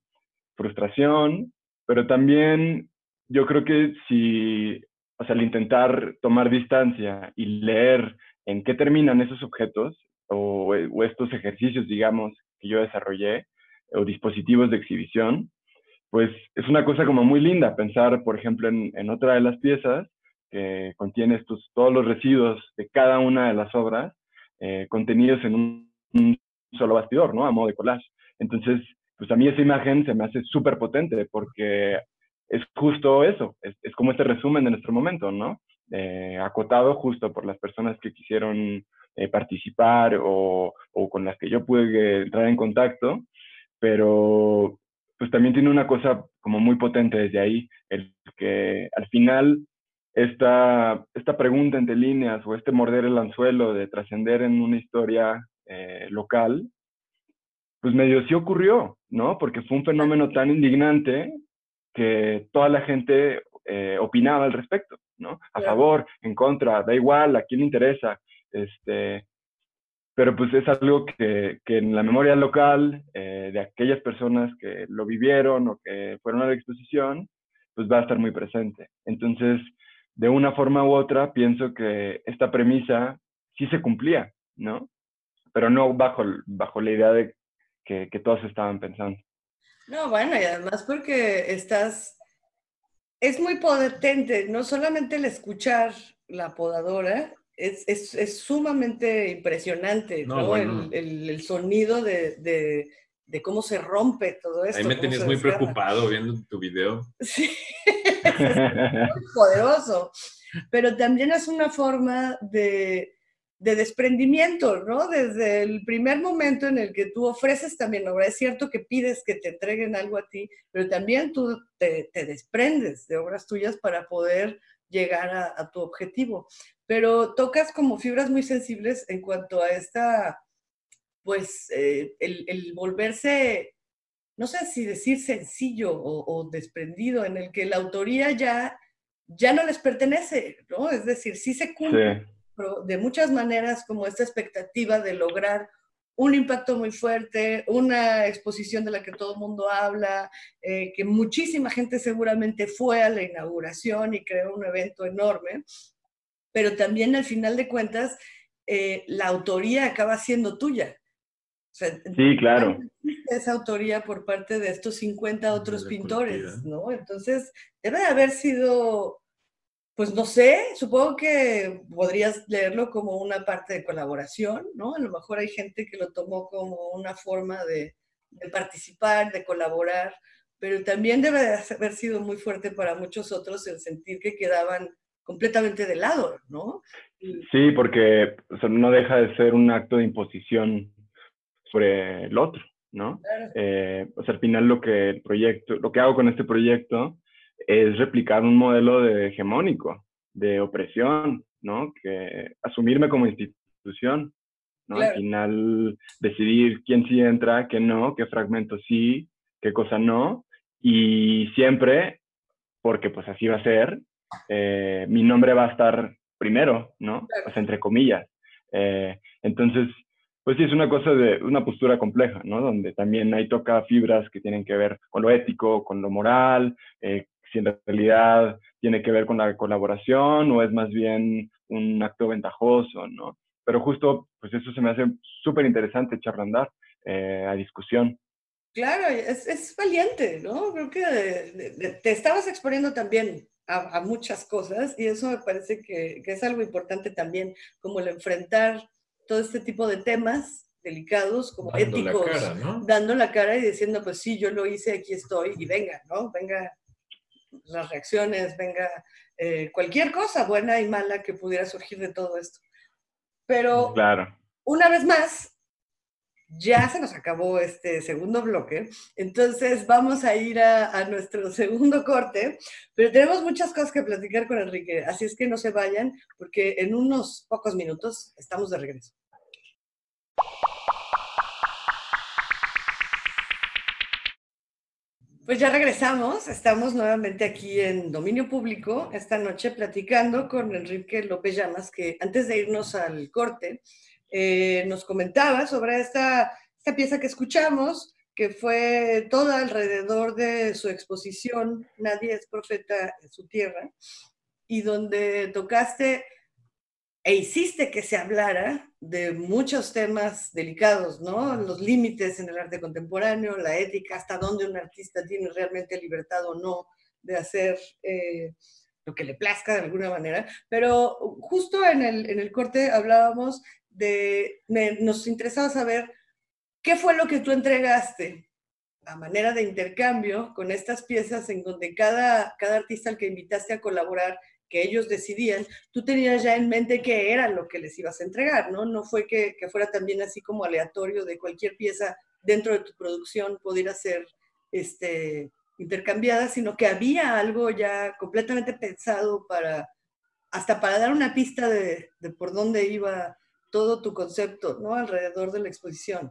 frustración, pero también yo creo que si o sea, al intentar tomar distancia y leer en qué terminan esos objetos o, o, estos ejercicios, digamos, que yo desarrollé, o dispositivos de exhibición, pues es una cosa como muy linda pensar, por ejemplo, en, en otra de las piezas que contiene estos, todos los residuos de cada una de las obras eh, contenidos en un, un, solo bastidor, ¿no? A modo de collage. Entonces, pues a mí esa imagen se me hace súper potente porque es justo eso, es, como este resumen de nuestro momento, ¿no? Eh, acotado justo por las personas que quisieron eh, participar o, o, con las que yo pude entrar en contacto, pero pues también tiene una cosa como muy potente desde ahí, el que al final esta, esta pregunta entre líneas o este morder el anzuelo de trascender en una historia eh, local, pues medio sí ocurrió, ¿no? Porque fue un fenómeno tan indignante que toda la gente eh, opinaba al respecto, ¿no? A favor, en contra, da igual, a quién le interesa. Este, pero pues es algo que, que en la memoria local eh, de aquellas personas que lo vivieron o que fueron a la exposición, pues va a estar muy presente. Entonces, de una forma u otra, pienso que esta premisa sí se cumplía, ¿no? Pero no bajo, bajo la idea de que, que todos estaban pensando. No, bueno, y además porque estás, es muy potente, no solamente el escuchar la podadora es, es, es sumamente impresionante, ¿no? El, el, sonido de, de, de, cómo se rompe todo esto. Ahí me tenías muy preocupado viendo tu video. Sí, es muy poderoso, pero también es una forma de, de desprendimiento, ¿no? Desde el primer momento en el que tú ofreces también obra, es cierto que pides que te entreguen algo a ti, pero también tú te, desprendes de obras tuyas para poder llegar a, tu objetivo. Pero tocas como fibras muy sensibles en cuanto a esta, pues, eh, el, volverse, no sé si decir sencillo o, desprendido, en el que la autoría ya, ya no les pertenece, ¿no? Es decir, sí se cumple de muchas maneras como esta expectativa de lograr un impacto muy fuerte, una exposición de la que todo el mundo habla, eh, que muchísima gente seguramente fue a la inauguración y creó un evento enorme, pero también al final de cuentas eh, la autoría acaba siendo tuya. sí, claro. Esa autoría por parte de estos 50 otros pintores, ¿no? Entonces, debe de haber sido pues no sé, supongo que podrías leerlo como una parte de colaboración, ¿no? A lo mejor hay gente que lo tomó como una forma de, participar, de colaborar, pero también debe de haber sido muy fuerte para muchos otros el sentir que quedaban completamente de lado, ¿no? Sí, porque no deja de ser un acto de imposición sobre el otro, ¿no? Eh, o sea, al final lo que el proyecto, lo que hago con este proyecto es replicar un modelo de hegemónico, de opresión, ¿no? Que asumirme como institución, ¿no? Al final decidir quién sí entra, qué no, qué fragmento sí, qué cosa no, y siempre, porque pues así va a ser, eh, mi nombre va a estar primero, ¿no? Pues entre comillas. Eh, entonces, pues sí, es una cosa de una postura compleja, ¿no? Donde también hay toca fibras que tienen que ver con lo ético, con lo moral, eh, si en realidad tiene que ver con la colaboración o es más bien un acto ventajoso, ¿no? Pero justo, pues eso se me hace súper interesante echarlo a andar, eh, a discusión. Claro, es, es, valiente, ¿no? Creo que te estabas exponiendo también a, muchas cosas y eso me parece que, que, es algo importante también, como el enfrentar todo este tipo de temas delicados, como éticos, dando la cara y diciendo, pues sí, yo lo hice, aquí estoy y venga, ¿no? Venga, las reacciones, venga eh, cualquier cosa buena y mala que pudiera surgir de todo esto. Pero claro. una vez más, ya se nos acabó este segundo bloque, entonces vamos a ir a, a, nuestro segundo corte, pero tenemos muchas cosas que platicar con Enrique, así es que no se vayan porque en unos pocos minutos estamos de regreso. Pues ya regresamos, estamos nuevamente aquí en Dominio Público esta noche platicando con Enrique López Llamas, que antes de irnos al corte eh, nos comentaba sobre esta, esta pieza que escuchamos, que fue toda alrededor de su exposición Nadie es profeta en su tierra, y donde tocaste e hiciste que se hablara de muchos temas delicados, ¿no? Los límites en el arte contemporáneo, la ética, hasta dónde un artista tiene realmente libertad o no de hacer eh, lo que le plazca de alguna manera. Pero justo en el, en el corte hablábamos de, nos interesaba saber qué fue lo que tú entregaste a manera de intercambio con estas piezas en donde cada, cada artista al que invitaste a colaborar que ellos decidían, tú tenías ya en mente qué era lo que les ibas a entregar, ¿no? No fue que, fuera también así como aleatorio de cualquier pieza dentro de tu producción pudiera ser este, intercambiada, sino que había algo ya completamente pensado para, hasta para dar una pista de, por dónde iba todo tu concepto, ¿no? Alrededor de la exposición.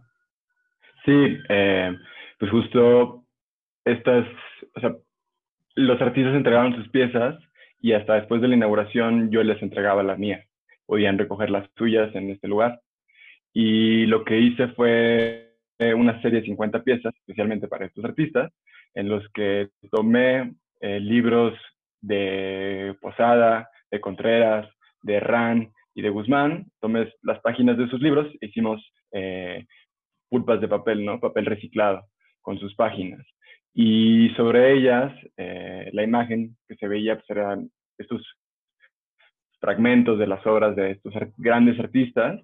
Sí, eh, pues justo estas, o sea, los artistas entregaron sus piezas y hasta después de la inauguración yo les entregaba la mía. Podían recoger las suyas en este lugar. Y lo que hice fue una serie de 50 piezas, especialmente para estos artistas, en los que tomé eh, libros de Posada, de Contreras, de Ran y de Guzmán, tomé las páginas de sus libros, hicimos eh, pulpas de papel, ¿no? Papel reciclado con sus páginas y sobre ellas eh, la imagen que se veía pues, eran estos fragmentos de las obras de estos grandes artistas.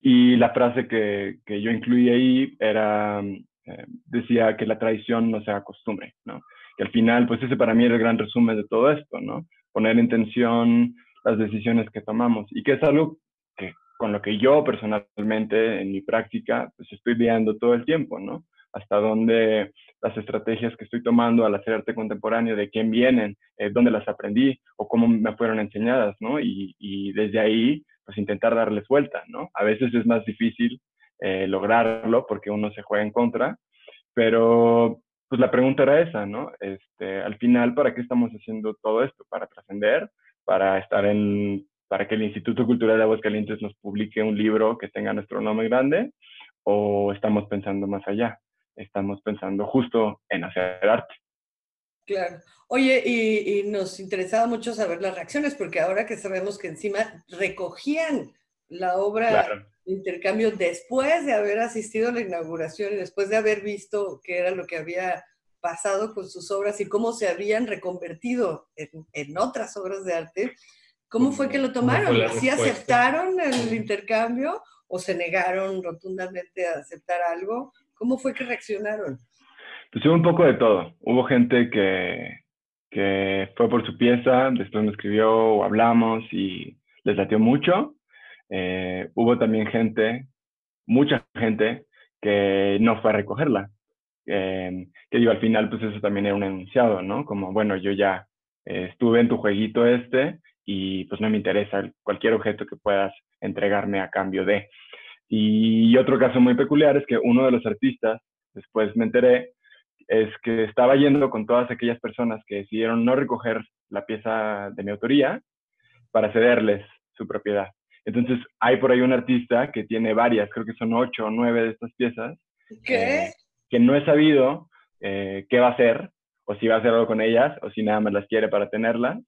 Y la frase que, que yo incluí ahí era, eh, decía que la tradición no sea costumbre, ¿no? Que al final, pues ese para mí era el gran resumen de todo esto, ¿no? Poner en tensión las decisiones que tomamos y que es algo que con lo que yo personalmente en mi práctica pues estoy viendo todo el tiempo, ¿no? Hasta dónde las estrategias que estoy tomando al hacer arte contemporáneo, de quién vienen, eh, dónde las aprendí o cómo me fueron enseñadas, ¿no? Y, y, desde ahí, pues intentar darles vuelta, ¿no? A veces es más difícil eh, lograrlo porque uno se juega en contra, pero pues la pregunta era esa, ¿no? Este, al final, ¿para qué estamos haciendo todo esto? ¿Para trascender? ¿Para estar en para que el Instituto Cultural de Aguascalientes nos publique un libro que tenga nuestro nombre grande o estamos pensando más allá, estamos pensando justo en hacer arte. Claro. Oye, y, nos interesaba mucho saber las reacciones, porque ahora que sabemos que encima recogían la obra de intercambio después de haber asistido a la inauguración y después de haber visto qué era lo que había pasado con sus obras y cómo se habían reconvertido en, en otras obras de arte, ¿Cómo fue que lo tomaron? ¿Sí aceptaron el intercambio o se negaron rotundamente a aceptar algo? ¿Cómo fue que reaccionaron? Pues hubo un poco de todo. Hubo gente que, que fue por su pieza, después me escribió o hablamos y les latió mucho. Eh, hubo también gente, mucha gente, que no fue a recogerla. Eh, que digo, al final, pues eso también era un enunciado, ¿no? Como, bueno, yo ya eh, estuve en tu jueguito este y pues no me interesa cualquier objeto que puedas entregarme a cambio de. Y otro caso muy peculiar es que uno de los artistas, después me enteré, es que estaba yendo con todas aquellas personas que decidieron no recoger la pieza de mi autoría para cederles su propiedad. Entonces, hay por ahí un artista que tiene varias, creo que son ocho o nueve de estas piezas, ¿Qué? Eh, que no he sabido eh, qué va a hacer, o si va a hacer algo con ellas, o si nada más las quiere para tenerlas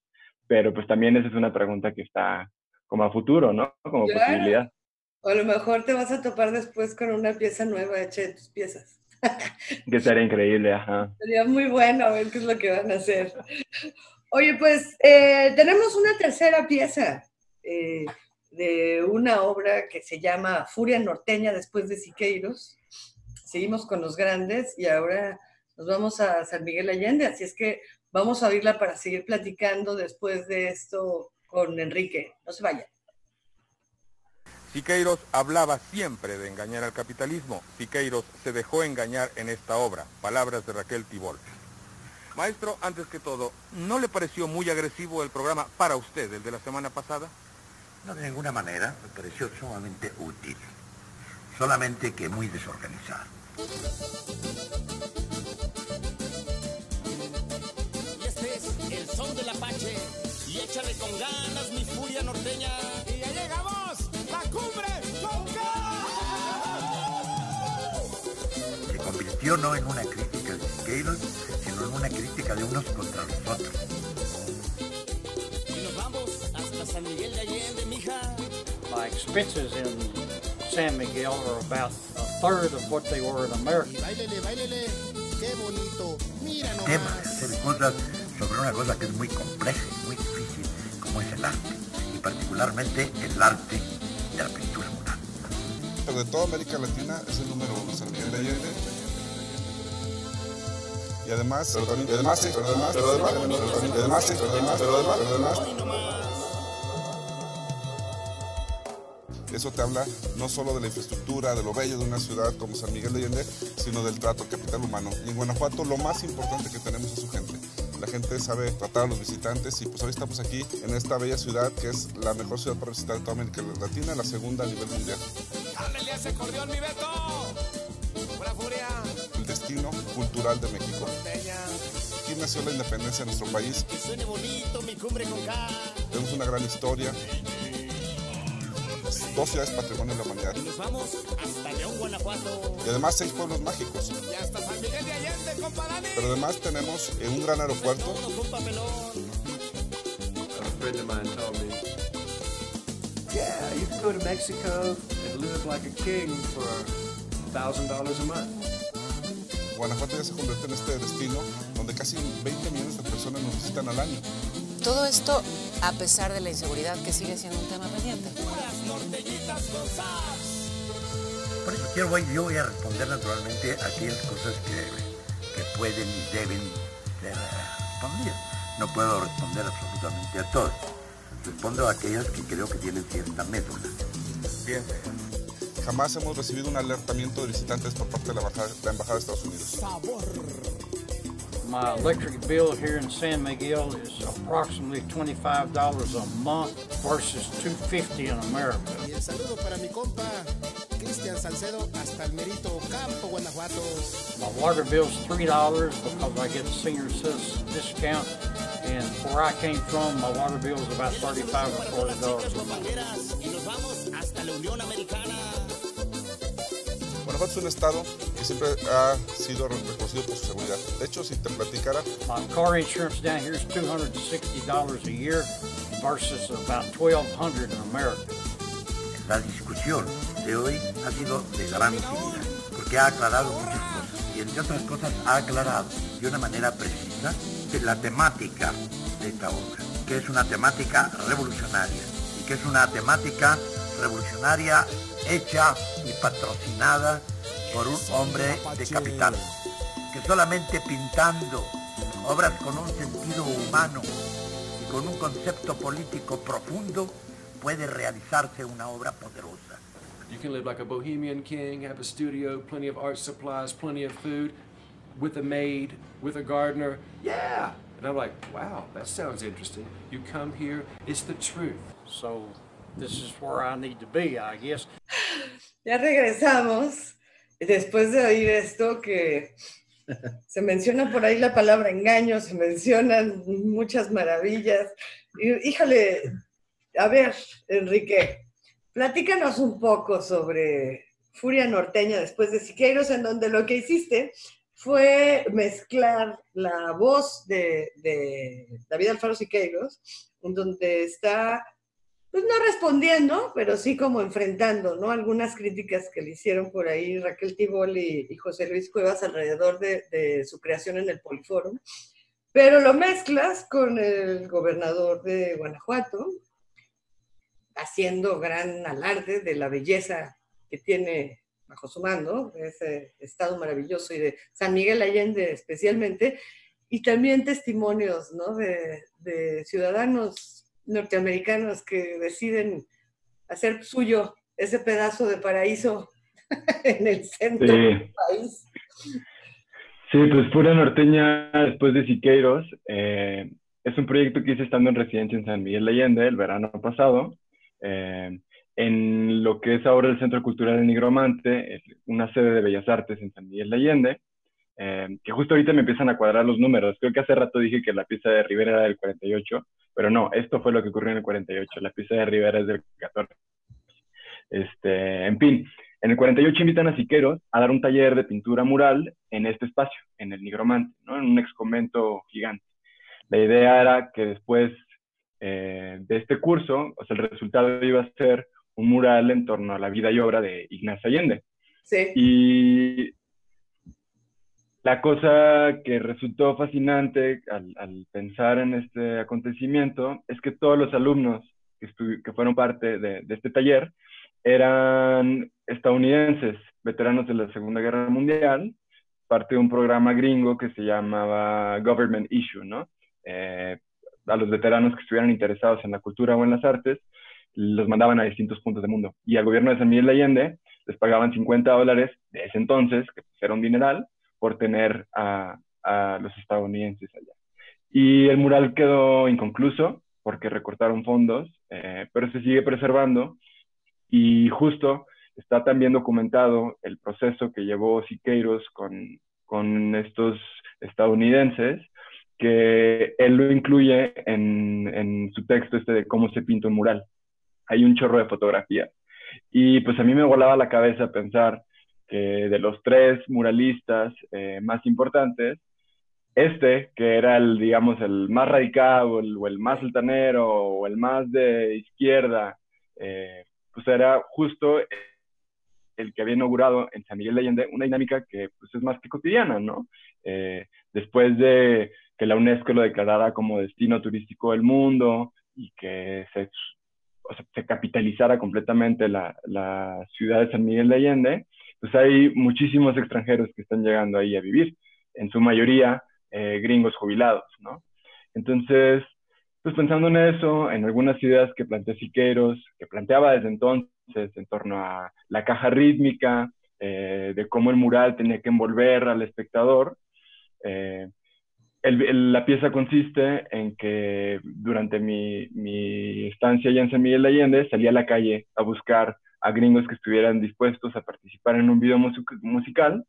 pero pues también esa es una pregunta que está como a futuro, ¿no? Como posibilidad. O a lo mejor te vas a topar después con una pieza nueva hecha de tus piezas. que sería increíble, ajá. Sería muy bueno a ver qué es lo que van a hacer. Oye, pues eh, tenemos una tercera pieza eh, de una obra que se llama Furia Norteña después de Siqueiros. Seguimos con los grandes y ahora nos vamos a San Miguel Allende, así es que Vamos a oírla para seguir platicando después de esto con Enrique. No se vayan. Siqueiros hablaba siempre de engañar al capitalismo. Siqueiros se dejó engañar en esta obra. Palabras de Raquel Tibol. Maestro, antes que todo, ¿no le pareció muy agresivo el programa para usted, el de la semana pasada? No, de ninguna manera. Me pareció sumamente útil. Solamente que muy desorganizado. el son del Apache. Y échale con ganas mi furia norteña. Y ya llegamos, la cumbre con Se convirtió no en una crítica de Siqueiros, sino en una crítica de unos contra los otros. Y nos vamos hasta San Miguel de Allende, mija. My expenses in San Miguel are about a third of what they were in America. Y bailele, bailele, qué bonito. Mira nomás. Tema de hacer cosas sobre una cosa que es muy compleja particularmente el arte de la pintura mural. Pero de toda América Latina es el número uno, San Miguel de Allende. Y además, pero también, y además, sí, pero además, pero además, pero además, pero además, pero además, pero además. Eso te habla no solo de la infraestructura, de lo bello de una ciudad como San Miguel de Allende, sino del trato capital humano. Y en Guanajuato lo más importante que tenemos es su gente gente sabe tratar a los visitantes y pues hoy estamos aquí en esta bella ciudad que es la mejor ciudad para visitar de toda América Latina, la segunda a nivel mundial. ese acordeón, mi Beto! furia! El destino cultural de México. Aquí nació la independencia de nuestro país. Que suene bonito mi cumbre con K. Tenemos una gran historia dos ciudades patrimonio de la humanidad. Y nos vamos hasta León, Guanajuato. Y además seis pueblos mágicos. Y hasta San Miguel de Allende, compa Dani. Pero además tenemos eh, un gran aeropuerto. A friend of mine told me, yeah, you can go to Mexico and live like a king for $1,000 a month. Guanajuato ya se convierte en este destino donde casi 20 millones de personas nos visitan al año. Todo esto a pesar de la inseguridad que sigue siendo un tema pendiente. Por eso quiero, voy, yo voy a responder naturalmente a aquellas cosas que, que pueden y deben ser respondidas. No puedo responder absolutamente a todas. Respondo a aquellas que creo que tienen cierta médula. Bien. Jamás hemos recibido un alertamiento de visitantes por parte de la embajada, la embajada de Estados Unidos. My electric bill here in San Miguel is approximately $25 a month versus 250 in America. Y el saludo para mi compa Cristian Salcedo hasta el Merito Campo, Guanajuato. My water bill's $3 because I get a senior citizen discount. And where I came from, my water bill is about 35 or $40 a month. Guanajuato es un estado que siempre ha sido reconocido por su seguridad. De hecho, si te platicara, My car insurance down here is $260 a year versus about $1,200 in America. La discusión de hoy ha sido de gran utilidad, porque ha aclarado muchas cosas. Y entre otras cosas ha aclarado de una manera precisa la temática de esta obra, que es una temática revolucionaria y que es una temática revolucionaria hecha y patrocinada por un hombre de capital, que solamente pintando obras con un sentido humano y con un concepto político profundo puede realizarse una obra poderosa. You can live like a bohemian king, have a studio, plenty of art supplies, plenty of food, with a maid, with a gardener. Yeah. And I'm like, wow, that sounds interesting. You come here, it's the truth. So this is where I need to be, I guess. Ya regresamos. Después de oír esto que se menciona por ahí la palabra engaño, se mencionan muchas maravillas. Híjole, a ver, Enrique, platícanos un poco sobre Furia Norteña después de Siqueiros, en donde lo que hiciste fue mezclar la voz de, de David Alfaro Siqueiros, en donde está, pues no respondiendo, pero sí como enfrentando, ¿no? Algunas críticas que le hicieron por ahí Raquel Tibol y, José Luis Cuevas alrededor de, su creación en el Poliforum, pero lo mezclas con el gobernador de Guanajuato, haciendo gran alarde de la belleza que tiene bajo su mando, ese estado maravilloso y de San Miguel Allende especialmente, y también testimonios ¿no? de, ciudadanos norteamericanos que deciden hacer suyo ese pedazo de paraíso en el centro sí. del país. Sí, pues Pura Norteña, después de Siqueiros, eh, es un proyecto que hice estando en residencia en San Miguel Allende el verano pasado. Eh, en lo que es ahora el Centro Cultural del Nigromante, una sede de Bellas Artes en San Miguel de Allende, eh, que justo ahorita me empiezan a cuadrar los números. Creo que hace rato dije que la pieza de Rivera era del 48, pero no, esto fue lo que ocurrió en el 48, la pieza de Rivera es del 14. Este, en fin, en el 48 invitan a Siqueros a dar un taller de pintura mural en este espacio, en el Nigromante, ¿no? en un ex convento gigante. La idea era que después eh, de este curso, o sea, el resultado iba a ser un mural en torno a la vida y obra de Ignacio Allende. Sí. Y la cosa que resultó fascinante al, pensar en este acontecimiento es que todos los alumnos que, fueron parte de, de, este taller eran estadounidenses, veteranos de la Segunda Guerra Mundial, parte de un programa gringo que se llamaba Government Issue, ¿no? Eh, a los veteranos que estuvieran interesados en la cultura o en las artes, los mandaban a distintos puntos del mundo. Y al gobierno de San Miguel de Allende les pagaban 50 dólares de ese entonces, que pues era un dineral, por tener a, a, los estadounidenses allá. Y el mural quedó inconcluso porque recortaron fondos, eh, pero se sigue preservando y justo está también documentado el proceso que llevó Siqueiros con, con estos estadounidenses, que él lo incluye en, en su texto este de cómo se pinta un mural hay un chorro de fotografías. Y pues a mí me volaba la cabeza pensar que de los tres muralistas eh, más importantes, este, que era el, digamos, el más radical o el, más altanero o el más de izquierda, eh, pues era justo el que había inaugurado en San Miguel de Allende una dinámica que pues, es más que cotidiana, ¿no? Eh, después de que la UNESCO lo declarara como destino turístico del mundo, y que se, capitalizara completamente la, ciudad de San Miguel de Allende, pues hay muchísimos extranjeros que están llegando ahí a vivir, en su mayoría eh, gringos jubilados, ¿no? Entonces, pues pensando en eso, en algunas ideas que plantea Siqueiros, que planteaba desde entonces en torno a la caja rítmica, eh, de cómo el mural tenía que envolver al espectador, eh, la pieza consiste en que durante mi, mi, estancia allá en San Miguel de Allende salí a la calle a buscar a gringos que estuvieran dispuestos a participar en un video musical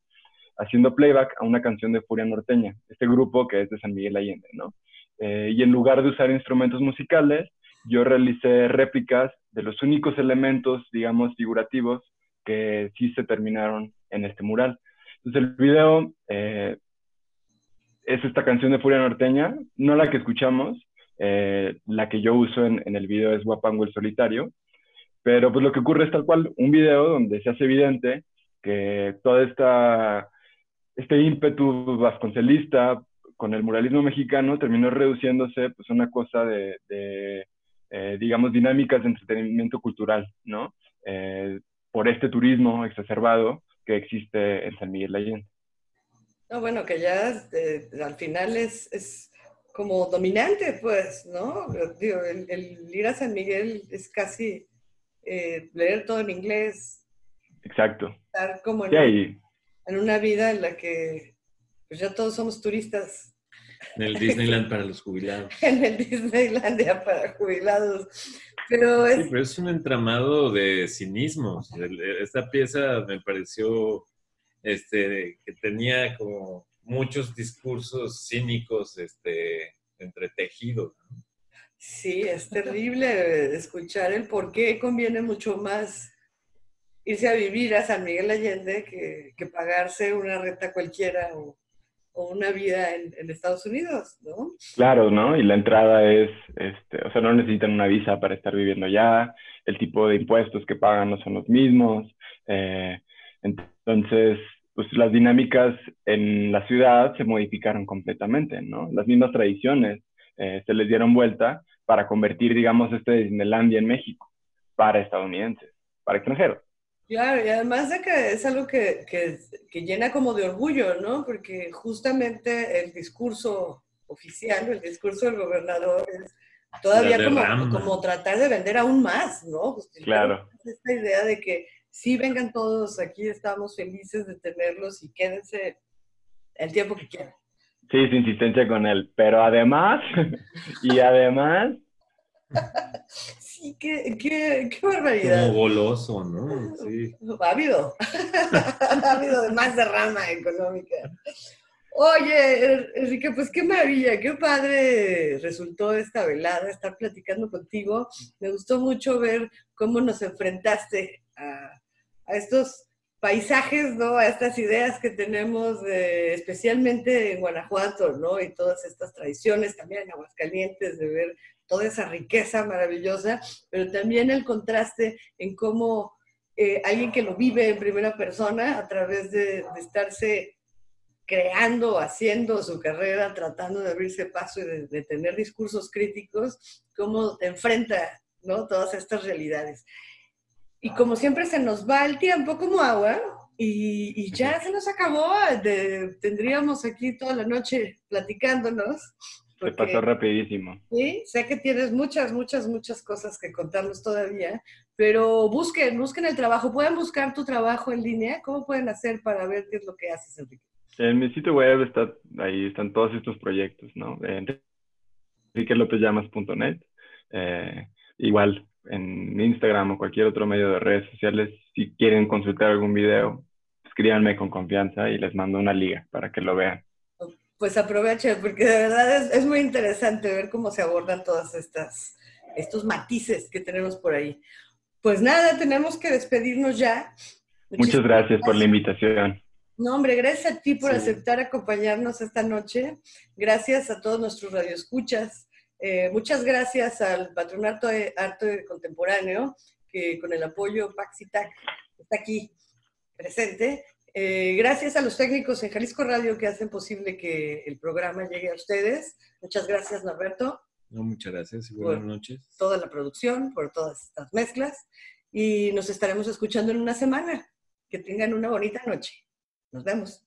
haciendo playback a una canción de Furia Norteña, este grupo que es de San Miguel de Allende, ¿no? Eh, y en lugar de usar instrumentos musicales, yo realicé réplicas de los únicos elementos, digamos, figurativos que sí se terminaron en este mural. Entonces el video eh, es esta canción de Furia Norteña, no la que escuchamos, eh, la que yo uso en, en, el video es Guapango el Solitario, pero pues lo que ocurre es tal cual un video donde se hace evidente que toda esta este ímpetu vasconcelista con el muralismo mexicano terminó reduciéndose pues a una cosa de, eh, digamos, dinámicas de entretenimiento cultural, ¿no? Eh, por este turismo exacerbado que existe en San Miguel de Allende. No, bueno, que ya este, al final es, es, como dominante, pues, ¿no? Digo, el, ir a San Miguel es casi eh, leer todo en inglés. Exacto. Estar como en, en, una vida en la que pues ya todos somos turistas. En el Disneyland para los jubilados. en el Disneylandia para jubilados. Pero es... Sí, pero es un entramado de cinismo. Esta pieza me pareció este, que tenía como muchos discursos cínicos este, entretejidos. Sí, es terrible escuchar el por qué conviene mucho más irse a vivir a San Miguel Allende que, pagarse una renta cualquiera o, una vida en, Estados Unidos, ¿no? Claro, ¿no? Y la entrada es, este, o sea, no necesitan una visa para estar viviendo allá, el tipo de impuestos que pagan no son los mismos, eh, entonces pues las dinámicas en la ciudad se modificaron completamente, ¿no? Las mismas tradiciones eh, se les dieron vuelta para convertir, digamos, este Disneylandia en México para estadounidenses, para extranjeros. Claro, y además de que es algo que, que, que, llena como de orgullo, ¿no? Porque justamente el discurso oficial, el discurso del gobernador es todavía como, como, tratar de vender aún más, ¿no? Pues, claro. Esta idea de que sí vengan todos, aquí estamos felices de tenerlos y quédense el tiempo que quieran. Sí, su insistencia con él, pero además, y además... sí, qué, qué, qué, barbaridad. Como goloso, ¿no? Sí. Ávido. Ávido de más derrama económica. Oye, Enrique, pues qué maravilla, qué padre resultó esta velada, estar platicando contigo. Me gustó mucho ver cómo nos enfrentaste a, a estos paisajes, ¿no? A estas ideas que tenemos, especialmente en Guanajuato, ¿no? Y todas estas tradiciones, también en Aguascalientes, de ver toda esa riqueza maravillosa, pero también el contraste en cómo eh, alguien que lo vive en primera persona a través de, estarse creando, haciendo su carrera, tratando de abrirse paso y de, de tener discursos críticos, cómo enfrenta, ¿no? Todas estas realidades. Y como siempre se nos va el tiempo como agua y, ya se nos acabó. tendríamos aquí toda la noche platicándonos. se pasó rapidísimo. Sí, sé que tienes muchas, muchas, muchas cosas que contarnos todavía, pero busquen, busquen el trabajo. ¿Pueden buscar tu trabajo en línea? ¿Cómo pueden hacer para ver qué es lo que haces, Enrique? En mi sitio web está, ahí están todos estos proyectos, ¿no? enriquelopezllamas.net. Eh, igual, en Instagram o cualquier otro medio de redes sociales, si quieren consultar algún video, escríbanme con confianza y les mando una liga para que lo vean. Pues aproveche, porque de verdad es, muy interesante ver cómo se abordan todas estas estos matices que tenemos por ahí. Pues nada, tenemos que despedirnos ya. Muchas gracias, por la invitación. No, hombre, gracias a ti por aceptar acompañarnos esta noche. Gracias a todos nuestros radioescuchas. Eh, muchas gracias al Patronato de Arte Contemporáneo, que con el apoyo Paxitac está aquí presente. Eh, gracias a los técnicos en Jalisco Radio que hacen posible que el programa llegue a ustedes. Muchas gracias, Norberto. No, muchas gracias y buenas noches. Toda la producción, por todas estas mezclas. Y nos estaremos escuchando en una semana. Que tengan una bonita noche. Nos vemos.